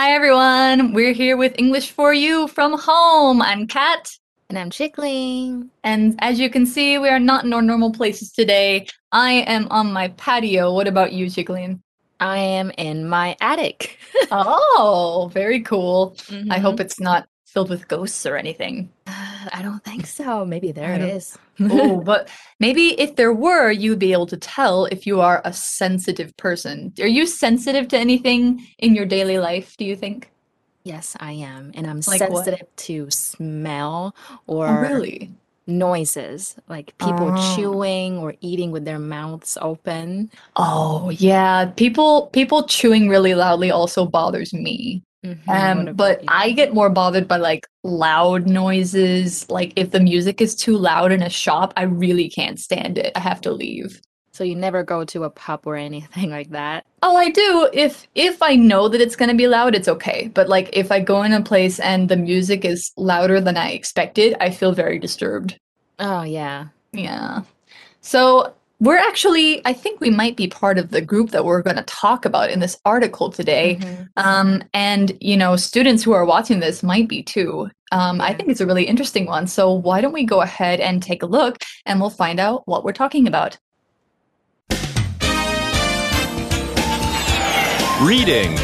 Hi everyone, we're here with English for You from home. I'm Kat. And I'm Chickling. And as you can see, we are not in our normal places today. I am on my patio. What about you, Chickling? I am in my attic. oh, very cool. Mm-hmm. I hope it's not filled with ghosts or anything. I don't think so. Maybe there it is. oh, but maybe if there were, you'd be able to tell if you are a sensitive person. Are you sensitive to anything in your daily life, do you think? Yes, I am. And I'm Like sensitive what? to smell or Oh, really? noises, like people Oh. chewing or eating with their mouths open. Oh, yeah. People people chewing really loudly also bothers me. Mhm, Um, but? I get more bothered by like loud noises. Like if the music is too loud in a shop, I really can't stand it. I have to leave. So you never go to a pub or anything like that? Oh, I do. If if I know that it's gonna be loud, it's okay. But like if I go in a place and the music is louder than I expected, I feel very disturbed. Oh, yeah. Yeah. So we're actually, I think we might be part of the group that we're going to talk about in this article today. Mhm. Um, and you know, students who are watching this might be too. Um, I think it's a really interesting one. So why don't we go ahead and take a look, and we'll find out what we're talking about. Reading.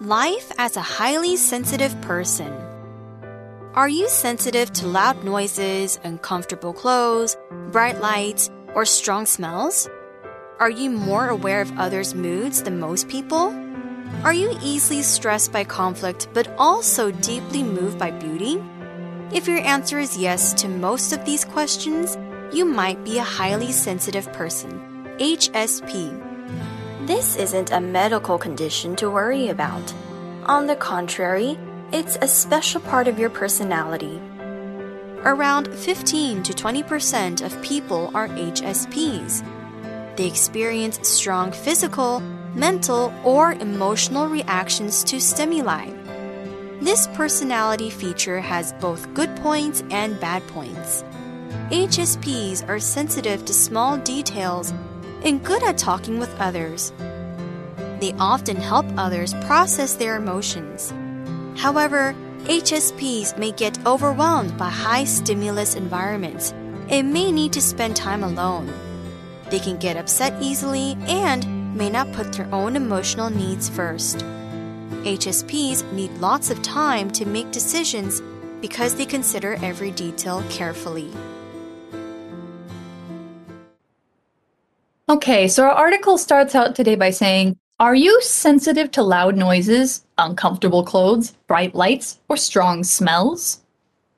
Life as a highly sensitive person. Are you sensitive to loud noises, uncomfortable clothes, bright lights, or strong smells? Are you more aware of others' moods than most people? Are you easily stressed by conflict but also deeply moved by beauty? If your answer is yes to most of these questions, you might be a highly sensitive person. HSP. This isn't a medical condition to worry about. On the contrary, it's a special part of your personality. Around 15 to 20% of people are HSPs. They experience strong physical, mental, or emotional reactions to stimuli. This personality feature has both good points and bad points. HSPs are sensitive to small details and good at talking with others. They often help others process their emotions. However, HSPs may get overwhelmed by high stimulus environments and may need to spend time alone. They can get upset easily and may not put their own emotional needs first. HSPs need lots of time to make decisions because they consider every detail carefully. Okay, so our article starts out today by saying, Are you sensitive to loud noises, uncomfortable clothes, bright lights, or strong smells?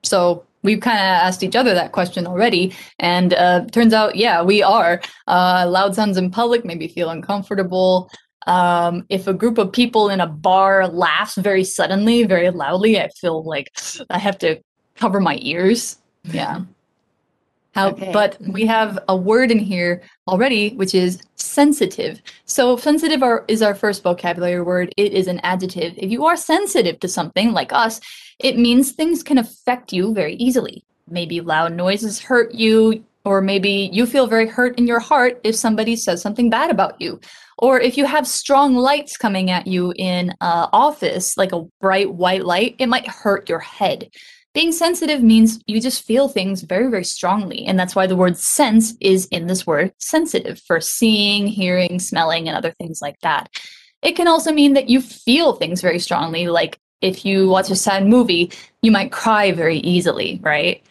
So we've kind of asked each other that question already, and uh, turns out, yeah, we are. Uh, loud sounds in public make me feel uncomfortable. Um, if a group of people in a bar laughs very suddenly, very loudly, I feel like I have to cover my ears. Yeah. How, Okay. But we have a word in here already, which is sensitive. So sensitive are, is our first vocabulary word. It is an adjective. If you are sensitive to something like us, it means things can affect you very easily. Maybe loud noises hurt you, or maybe you feel very hurt in your heart if somebody says something bad about you. Or if you have strong lights coming at you in uh, office, like a bright white light, it might hurt your head. Being sensitive means you just feel things very, very strongly. And that's why the word sense is in this word sensitive for seeing, hearing, smelling, and other things like that. It can also mean that you feel things very strongly. Like if you watch a sad movie, you might cry very easily, right?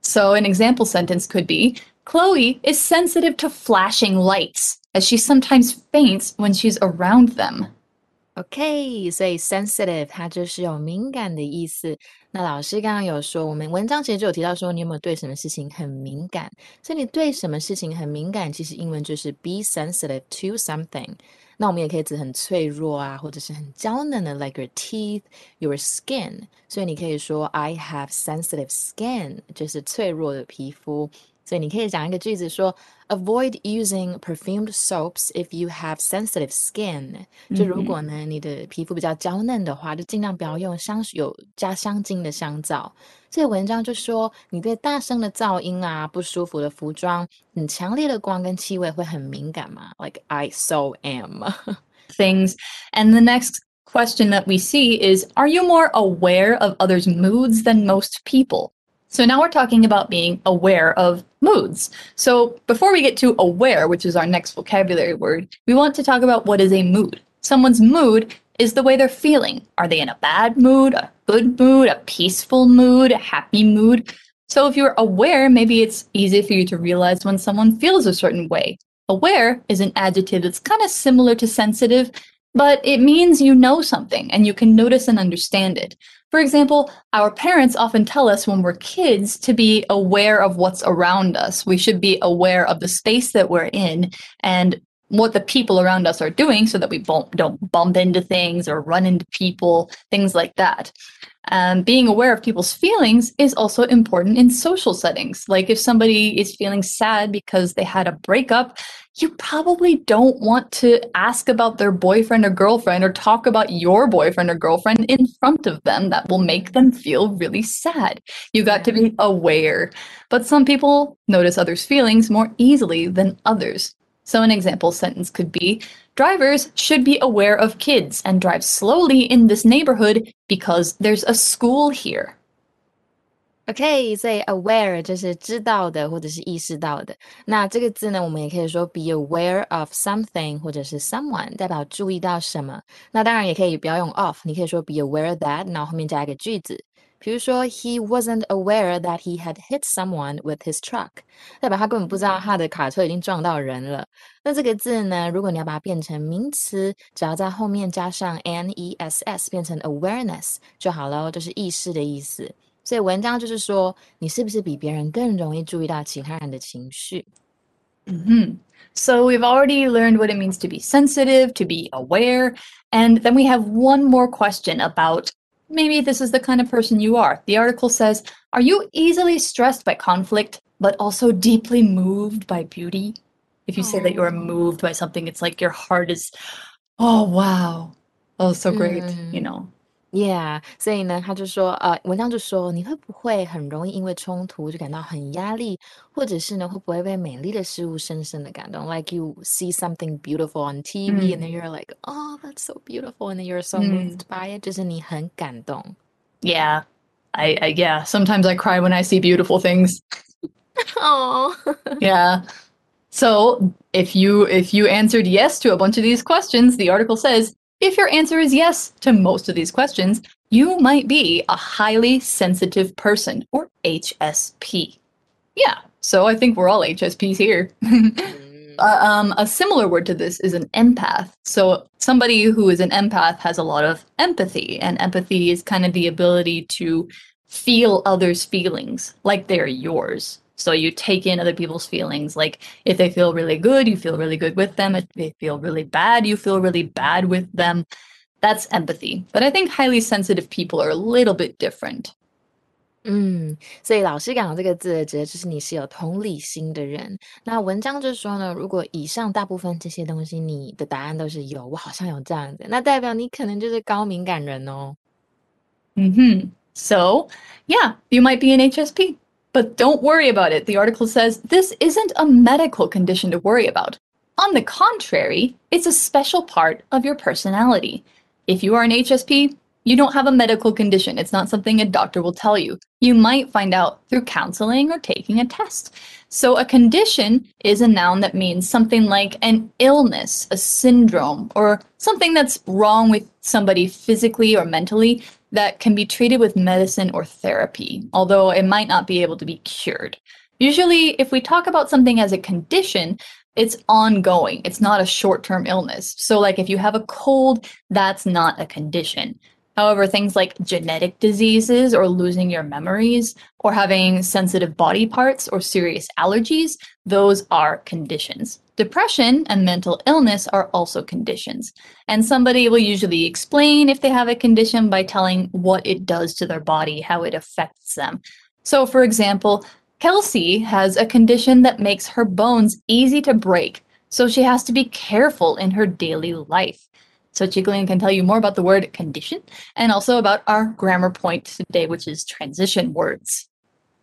So an example sentence could be Chloe is sensitive to flashing lights, as she sometimes faints when she's around them. OK，所以 sensitive 它就是有敏感的意思。 那老师刚刚有说，我们文章其实就有提到说，你有没有对什么事情很敏感？所以你对什么事情很敏感，其实英文就是 be sensitive to something。那我们也可以指很脆弱啊，或者是很娇嫩的，like your teeth, your skin。所以你可以说 I have sensitive skin，就是脆弱的皮肤。所以你可以讲一个句子说，Avoid using perfumed soaps if you have sensitive skin。就如果呢你的皮肤比较娇嫩的话，就尽量不要用香有加香精的香皂。这个文章就说，你对大声的噪音啊、不舒服的服装、很强烈的光跟气味会很敏感吗？Like I so am. Things. And the next question that we see is Are you more aware of others' moods than most people? So now we're talking about being aware of moods. So before we get to aware, which is our next vocabulary word, we want to talk about what is a mood. Someone's mood is the way they're feeling. Are they in a bad mood, a good mood, a peaceful mood, a happy mood? So if you're aware, maybe it's easy for you to realize when someone feels a certain way. Aware is an adjective that's kind of similar to sensitive, but it means you know something and you can notice and understand it. For example, our parents often tell us when we're kids to be aware of what's around us. We should be aware of the space that we're in and what the people around us are doing so that we don't bump into things or run into people, things like that. Um, being aware of people's feelings is also important in social settings. Like if somebody is feeling sad because they had a breakup, you probably don't want to ask about their boyfriend or girlfriend or talk about your boyfriend or girlfriend in front of them. That will make them feel really sad. You got to be aware. But some people notice others' feelings more easily than others. So, an example sentence could be Drivers should be aware of kids and drive slowly in this neighborhood because there's a school here. OK，所以 aware 就是知道的或者是意识到的。那这个字呢，我们也可以说 be aware of something 或者是 someone，代表注意到什么。那当然也可以不要用 of，你可以说 be aware that，然后后面加一个句子。 比如说，He wasn't aware that he had hit someone with his truck，代表他根本不知道他的卡车已经撞到人了。那这个字呢，如果你要把它变成名词，只要在后面加上 n e s s，变成 awareness 就好了，就是意识的意思。所以文章就是说，你是不是比别人更容易注意到其他人的情绪？嗯哼。So we've already learned what it means to be sensitive, to be aware, and then we have one more question about maybe this is the kind of person you are. The article says, Are you easily stressed by conflict, but also deeply moved by beauty? If you say that you're moved by something, it's like your heart is, oh, wow. Oh, so great, mm. you know. Yeah，所以呢，他就说，呃，文章就说，你会不会很容易因为冲突就感到很压力，或者是呢，会不会被美丽的事物深深的感动？Like you see something beautiful on TV and then you're like, oh, that's so beautiful, and then you're so moved by it，就是你很感动。Yeah, I, I yeah. Sometimes I cry when I see beautiful things. Oh. yeah. So if you if you answered yes to a bunch of these questions, the article says if your answer is yes to most of these questions, you might be a highly sensitive person or HSP. Yeah, so I think we're all HSPs here. uh, um, a similar word to this is an empath. So somebody who is an empath has a lot of empathy, and empathy is kind of the ability to feel others' feelings like they're yours. So you take in other people's feelings. Like if they feel really good, you feel really good with them. If they feel really bad, you feel really bad with them. That's empathy. But I think highly sensitive people are a little bit different. 嗯，所以老师讲的这个字，指的就是你是有同理心的人。那文章就说呢，如果以上大部分这些东西你的答案都是有，我好像有这样子，那代表你可能就是高敏感人哦。嗯哼，So yeah, you might be an HSP. But don't worry about it. The article says this isn't a medical condition to worry about. On the contrary, it's a special part of your personality. If you are an HSP, you don't have a medical condition. It's not something a doctor will tell you. You might find out through counseling or taking a test. So, a condition is a noun that means something like an illness, a syndrome, or something that's wrong with somebody physically or mentally that can be treated with medicine or therapy, although it might not be able to be cured. Usually, if we talk about something as a condition, it's ongoing. It's not a short term illness. So, like if you have a cold, that's not a condition. However, things like genetic diseases or losing your memories or having sensitive body parts or serious allergies, those are conditions. Depression and mental illness are also conditions. And somebody will usually explain if they have a condition by telling what it does to their body, how it affects them. So, for example, Kelsey has a condition that makes her bones easy to break, so she has to be careful in her daily life. So Chiglin can tell you more about the word condition and also about our grammar point today, which is transition words.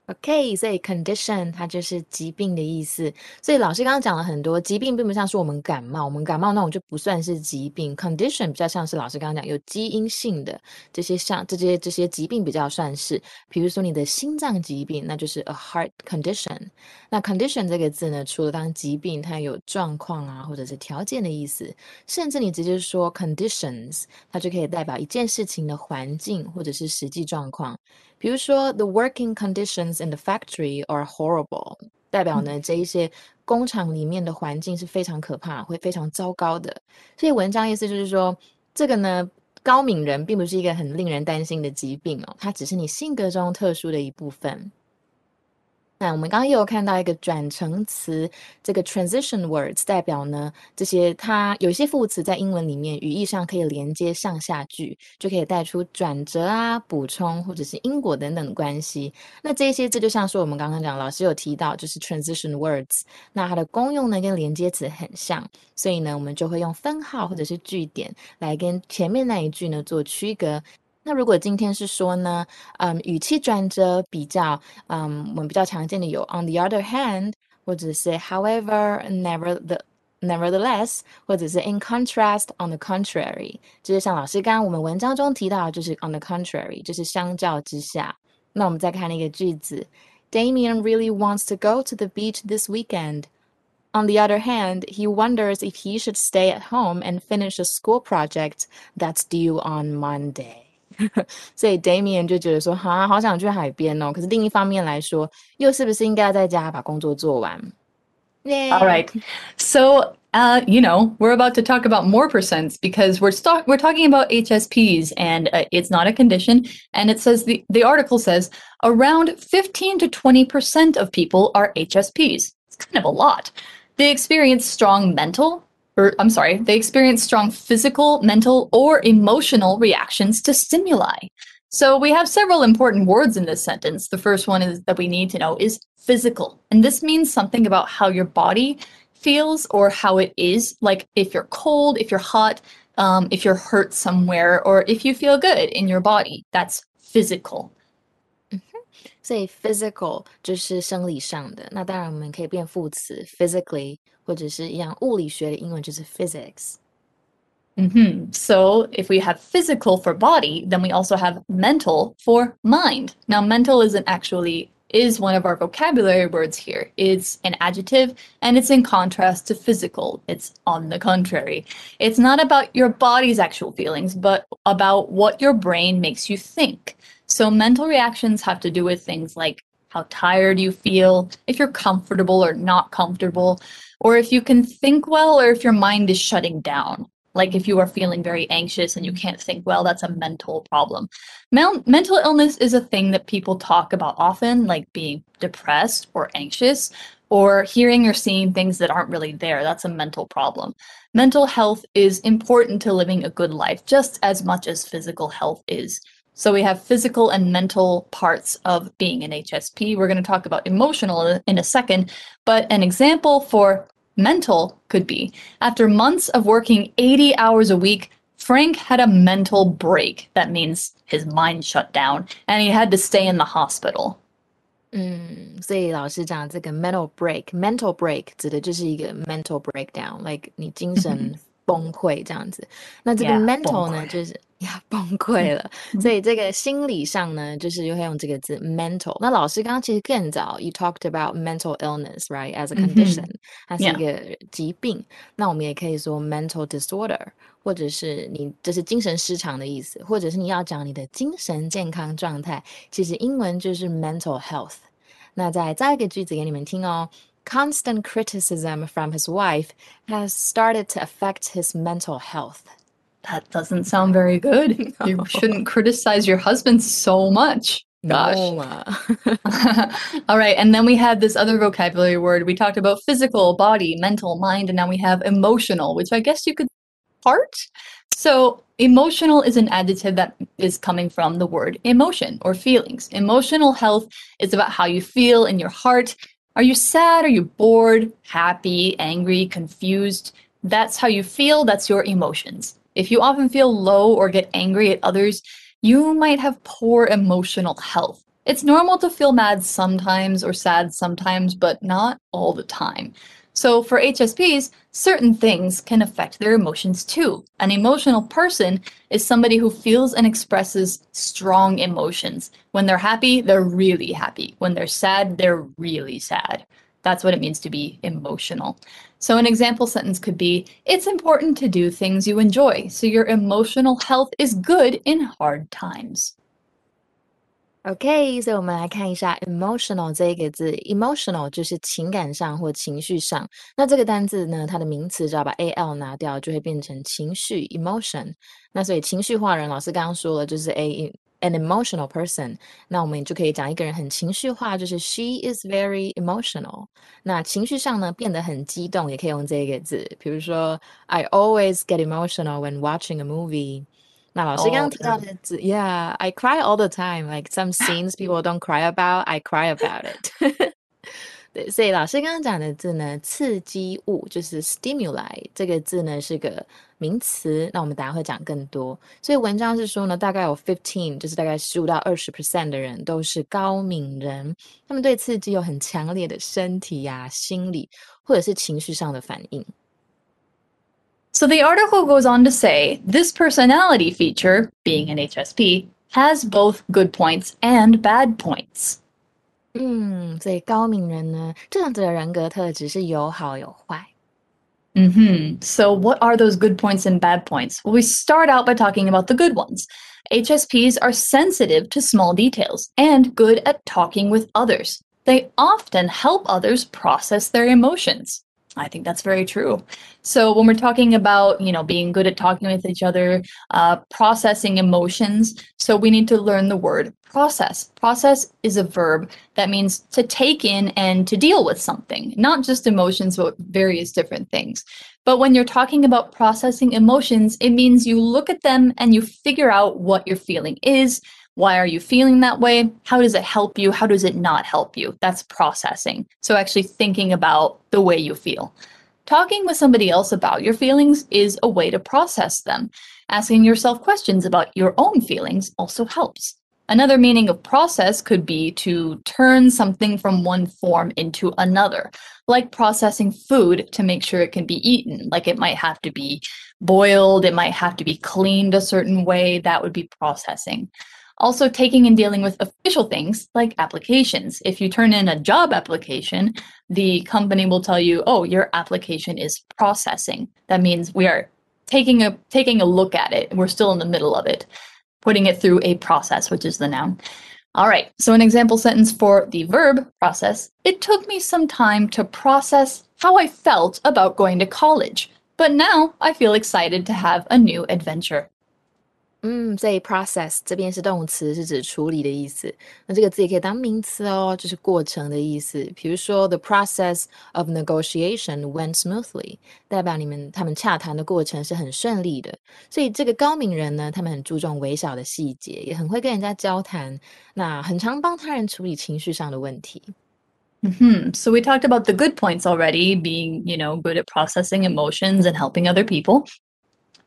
OK，所以 condition 它就是疾病的意思。所以老师刚刚讲了很多，疾病并不像是我们感冒，我们感冒那种就不算是疾病。condition 比较像是老师刚刚讲有基因性的这些像这些这些疾病比较算是，比如说你的心脏疾病，那就是 a heart condition。那 condition 这个字呢，除了当疾病，它有状况啊或者是条件的意思，甚至你直接说 conditions，它就可以代表一件事情的环境或者是实际状况。比如说，the working conditions in the factory are horrible，代表呢这一些工厂里面的环境是非常可怕，会非常糟糕的。所以文章意思就是说，这个呢高敏人并不是一个很令人担心的疾病哦，它只是你性格中特殊的一部分。那我们刚刚又有看到一个转成词，这个 transition words 代表呢，这些它有一些副词在英文里面语义上可以连接上下句，就可以带出转折啊、补充或者是因果等等的关系。那这些字就像是我们刚刚讲，老师有提到，就是 transition words，那它的功用呢跟连接词很像，所以呢，我们就会用分号或者是句点来跟前面那一句呢做区隔。那如果今天是说呢，嗯，语气转折比较，嗯，我们比较常见的有 on the other hand，或者是 however，never the nevertheless，或者是 in contrast，on the contrary，就是像老师刚刚我们文章中提到，就是 on the contrary，就是相较之下。那我们再看那个句子，Damien really wants to go to the beach this weekend. On the other hand, he wonders if he should stay at home and finish a school project that's due on Monday. 所以 Damian 就觉得说，哈，好想去海边哦。可是另一方面来说，又是不是应该在家把工作做完？All right. So, uh, you know, we're about to talk about more percents because we're st- we're talking about HSPs and uh, it's not a condition. And it says the, the article says around 15 to 20% of people are HSPs. It's kind of a lot. They experience strong mental, or I'm sorry, they experience strong physical, mental, or emotional reactions to stimuli. So we have several important words in this sentence. The first one is that we need to know is physical. And this means something about how your body feels or how it is. Like if you're cold, if you're hot, um, if you're hurt somewhere, or if you feel good in your body. That's physical. 所以 physical 就是生理上的，那当然我们可以变副词 physically，或者是一样物理学的英文就是 physics。Mm-hmm. So if we have physical for body, then we also have mental for mind. Now, mental isn't actually is one of our vocabulary words here. It's an adjective and it's in contrast to physical. It's on the contrary. It's not about your body's actual feelings, but about what your brain makes you think. So mental reactions have to do with things like how tired you feel, if you're comfortable or not comfortable, or if you can think well or if your mind is shutting down. Like if you are feeling very anxious and you can't think well, that's a mental problem. Mel- mental illness is a thing that people talk about often, like being depressed or anxious, or hearing or seeing things that aren't really there. That's a mental problem. Mental health is important to living a good life just as much as physical health is. So we have physical and mental parts of being an HSP. We're going to talk about emotional in a second, but an example for mental could be after months of working 80 hours a week, Frank had a mental break. That means his mind shut down and he had to stay in the hospital. 嗯，所以老师讲这个 mental break，mental break 指的就是一个 mental breakdown，like 你精神崩溃这样子。那这个 mental 呢，就是 呀崩溃了。所以这个心理上呢，就是又会用这个字 mental。那老师刚刚其实更早，you talked about mental illness right as a condition，它是一个疾病。那我们也可以说 mental disorder，或者是你这是精神失常的意思，或者是你要讲你的精神健康状态，其实英文就是 mental health。那再造一个句子给你们听哦。constant criticism from his wife has started to affect his mental health. That doesn't sound very good. No. You shouldn't criticize your husband so much. Gosh. No. Uh. All right. And then we had this other vocabulary word. We talked about physical, body, mental, mind, and now we have emotional, which I guess you could heart. So, emotional is an adjective that is coming from the word emotion or feelings. Emotional health is about how you feel in your heart. Are you sad? Are you bored, happy, angry, confused? That's how you feel. That's your emotions. If you often feel low or get angry at others, you might have poor emotional health. It's normal to feel mad sometimes or sad sometimes, but not all the time. So for HSPs, certain things can affect their emotions too. An emotional person is somebody who feels and expresses strong emotions. When they're happy, they're really happy. When they're sad, they're really sad. That's what it means to be emotional. So an example sentence could be, it's important to do things you enjoy, so your emotional health is good in hard times. OK，所以我们来看一下 emotional 这一个字，emotional 就是情感上或情绪上。那这个单字呢，它的名词只要把 a l 拿掉，就会变成情绪 emotion。那所以情绪化人，老师刚刚说了，就是 a an emotional person。那我们就可以讲一个人很情绪化，就是 she is very emotional。那情绪上呢，变得很激动，也可以用这个字，比如说 I always get emotional when watching a movie。那老师刚刚提到的字，Yeah，I cry all the time. Like some scenes people don't cry about, I cry about it. 对，所以老师刚刚讲的字呢，刺激物就是 stimuli 这个字呢是个名词。那我们等下会讲更多。所以文章是说呢，大概有 fifteen，就是大概十五到二十 percent 的人都是高敏人，他们对刺激有很强烈的身体呀、心理或者是情绪上的反应。So the article goes on to say this personality feature, being an HSP, has both good points and bad points. 嗯，所以高敏人呢，这样子的人格特质是有好有坏。Mm-hmm. So, what are those good points and bad points? Well, we start out by talking about the good ones. HSPs are sensitive to small details and good at talking with others. They often help others process their emotions. I think that's very true. So when we're talking about, you know, being good at talking with each other, uh, processing emotions, so we need to learn the word process. Process is a verb that means to take in and to deal with something, not just emotions, but various different things. But when you're talking about processing emotions, it means you look at them and you figure out what your feeling is, why are you feeling that way? How does it help you? How does it not help you? That's processing. So, actually thinking about the way you feel. Talking with somebody else about your feelings is a way to process them. Asking yourself questions about your own feelings also helps. Another meaning of process could be to turn something from one form into another, like processing food to make sure it can be eaten. Like it might have to be boiled, it might have to be cleaned a certain way. That would be processing. Also, taking and dealing with official things like applications. If you turn in a job application, the company will tell you, "Oh, your application is processing." That means we are taking a taking a look at it. We're still in the middle of it, putting it through a process, which is the noun. All right, so an example sentence for the verb process. It took me some time to process how I felt about going to college, but now I feel excited to have a new adventure. 嗯，所以 process 这边是动词，是指处理的意思。那这个字也可以当名词哦，就是过程的意思。比如说，the process of negotiation went smoothly，代表你们他们洽谈的过程是很顺利的。所以这个高敏人呢，他们很注重微小的细节，也很会跟人家交谈，那很常帮他人处理情绪上的问题。Mm-hmm. So we talked about the good points already, being you know good at processing emotions and helping other people,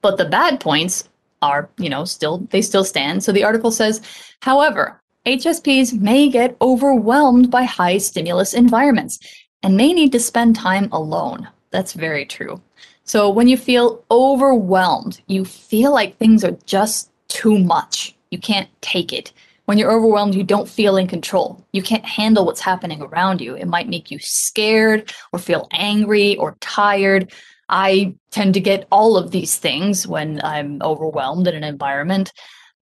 but the bad points are, you know, still they still stand. So the article says, however, HSPs may get overwhelmed by high stimulus environments and may need to spend time alone. That's very true. So when you feel overwhelmed, you feel like things are just too much. You can't take it. When you're overwhelmed, you don't feel in control. You can't handle what's happening around you. It might make you scared or feel angry or tired. I tend to get all of these things when I'm overwhelmed in an environment.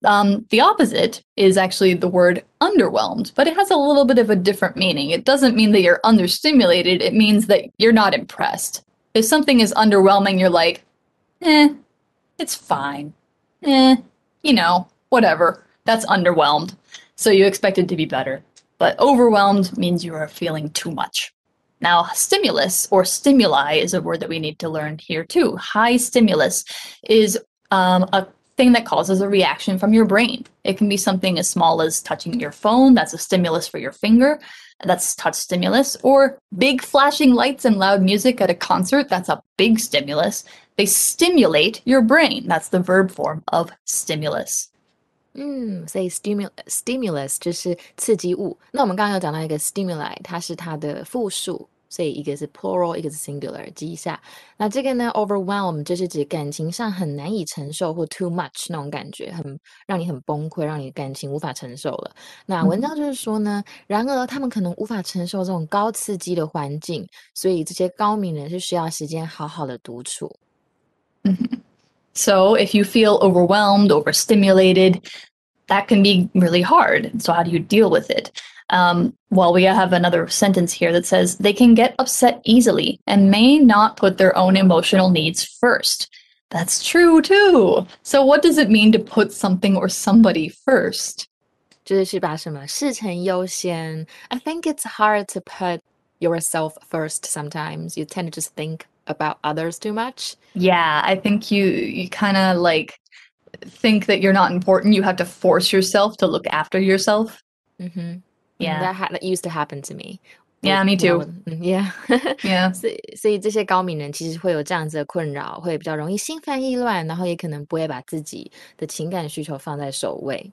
Um, the opposite is actually the word underwhelmed, but it has a little bit of a different meaning. It doesn't mean that you're understimulated, it means that you're not impressed. If something is underwhelming, you're like, eh, it's fine. Eh, you know, whatever. That's underwhelmed. So you expect it to be better. But overwhelmed means you are feeling too much. Now, stimulus or stimuli is a word that we need to learn here too. High stimulus is um, a thing that causes a reaction from your brain. It can be something as small as touching your phone, that's a stimulus for your finger, that's touch stimulus, or big flashing lights and loud music at a concert, that's a big stimulus. They stimulate your brain. That's the verb form of stimulus. 嗯，所以 stimulus stimulus 就是刺激物。那我们刚刚有讲到一个 stimuli，它是它的复数， 所以一个是 plural，一个是 singular，记一下。那这个呢，overwhelm 就是指感情上很难以承受或 too much 那种感觉，很让你很崩溃，让你感情无法承受了。那文章就是说呢，然而他们可能无法承受这种高刺激的环境，所以这些高敏人是需要时间好好的独处。So if you feel overwhelmed, overstimulated, that can be really hard. So how do you deal with it? Um, well, we have another sentence here that says they can get upset easily and may not put their own emotional needs first. That's true too. So what does it mean to put something or somebody first? 就是把什么事成优先. I think it's hard to put yourself first sometimes. You tend to just think about others too much. Yeah, I think you you kind of like think that you're not important. You have to force yourself to look after yourself. Mm-hmm. Yeah, that, ha- that used to happen to me. Yeah, me too. Yeah, yeah. 所以，所以这些高敏人其实会有这样子的困扰，会比较容易心烦意乱，然后也可能不会把自己的情感需求放在首位。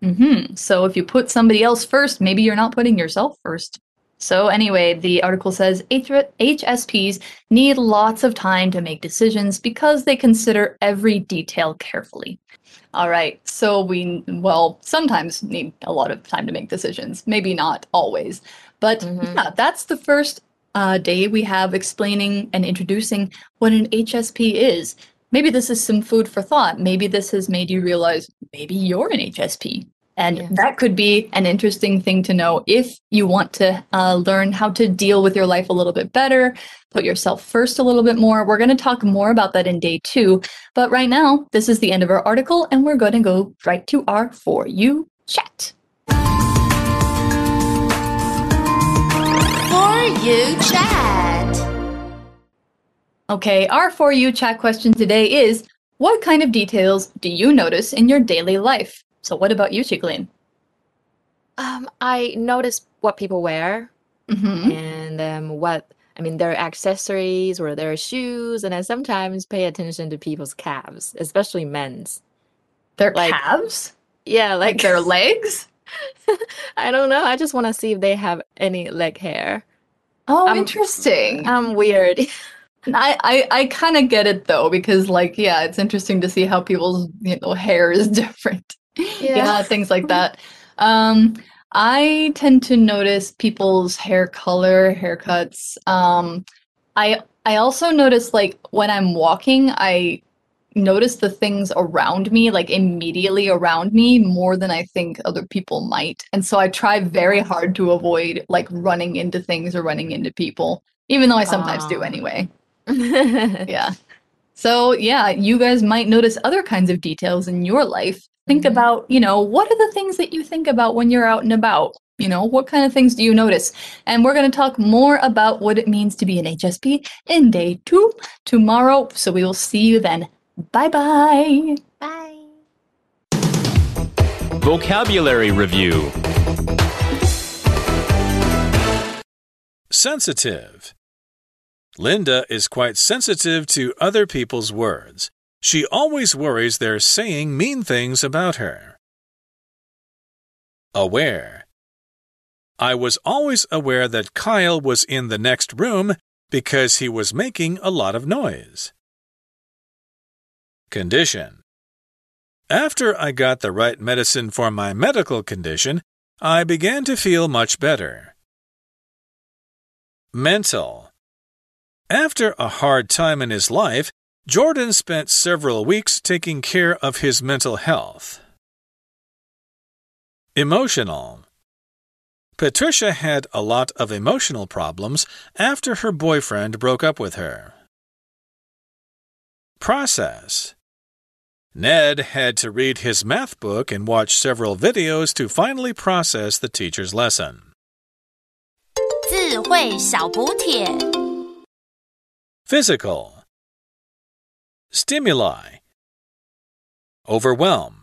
Mm-hmm. So if you put somebody else first, maybe you're not putting yourself first. So, anyway, the article says HSPs need lots of time to make decisions because they consider every detail carefully. All right, so we, well, sometimes need a lot of time to make decisions, maybe not always. But mm-hmm. yeah, that's the first uh, day we have explaining and introducing what an HSP is. Maybe this is some food for thought. Maybe this has made you realize maybe you're an HSP. And yes. that could be an interesting thing to know if you want to uh, learn how to deal with your life a little bit better, put yourself first a little bit more. We're going to talk more about that in day two. But right now, this is the end of our article, and we're going to go right to our For You chat. For You chat. Okay, our For You chat question today is What kind of details do you notice in your daily life? So what about you, Chiklin? Um, I notice what people wear mm-hmm. and um, what I mean their accessories or their shoes, and I sometimes pay attention to people's calves, especially men's. Their like, calves? Yeah, like, like their legs. I don't know. I just want to see if they have any leg hair. Oh, I'm, interesting. I'm weird. I, I, I kind of get it though because like yeah, it's interesting to see how people's you know hair is different yeah. yeah things like that. Um i tend to notice people's hair color haircuts um i i also notice like when i'm walking i notice the things around me like immediately around me more than i think other people might. And so i try very hard to avoid like running into things or running into people even though i sometimes do anyway. Yeah. So yeah you guys might notice other kinds of details in your life think about, you know, what are the things that you think about when you're out and about? You know, what kind of things do you notice? And we're going to talk more about what it means to be an HSP in day two tomorrow. So we will see you then. Bye-bye. Bye. Vocabulary Review Sensitive. Linda is quite sensitive to other people's words. She always worries they're saying mean things about her. Aware. I was always aware that Kyle was in the next room because he was making a lot of noise. Condition. After I got the right medicine for my medical condition, I began to feel much better. Mental. After a hard time in his life, Jordan spent several weeks taking care of his mental health. Emotional. Patricia had a lot of emotional problems after her boyfriend broke up with her. Process. Ned had to read his math book and watch several videos to finally process the teacher's lesson. Physical. Stimuli. Overwhelm.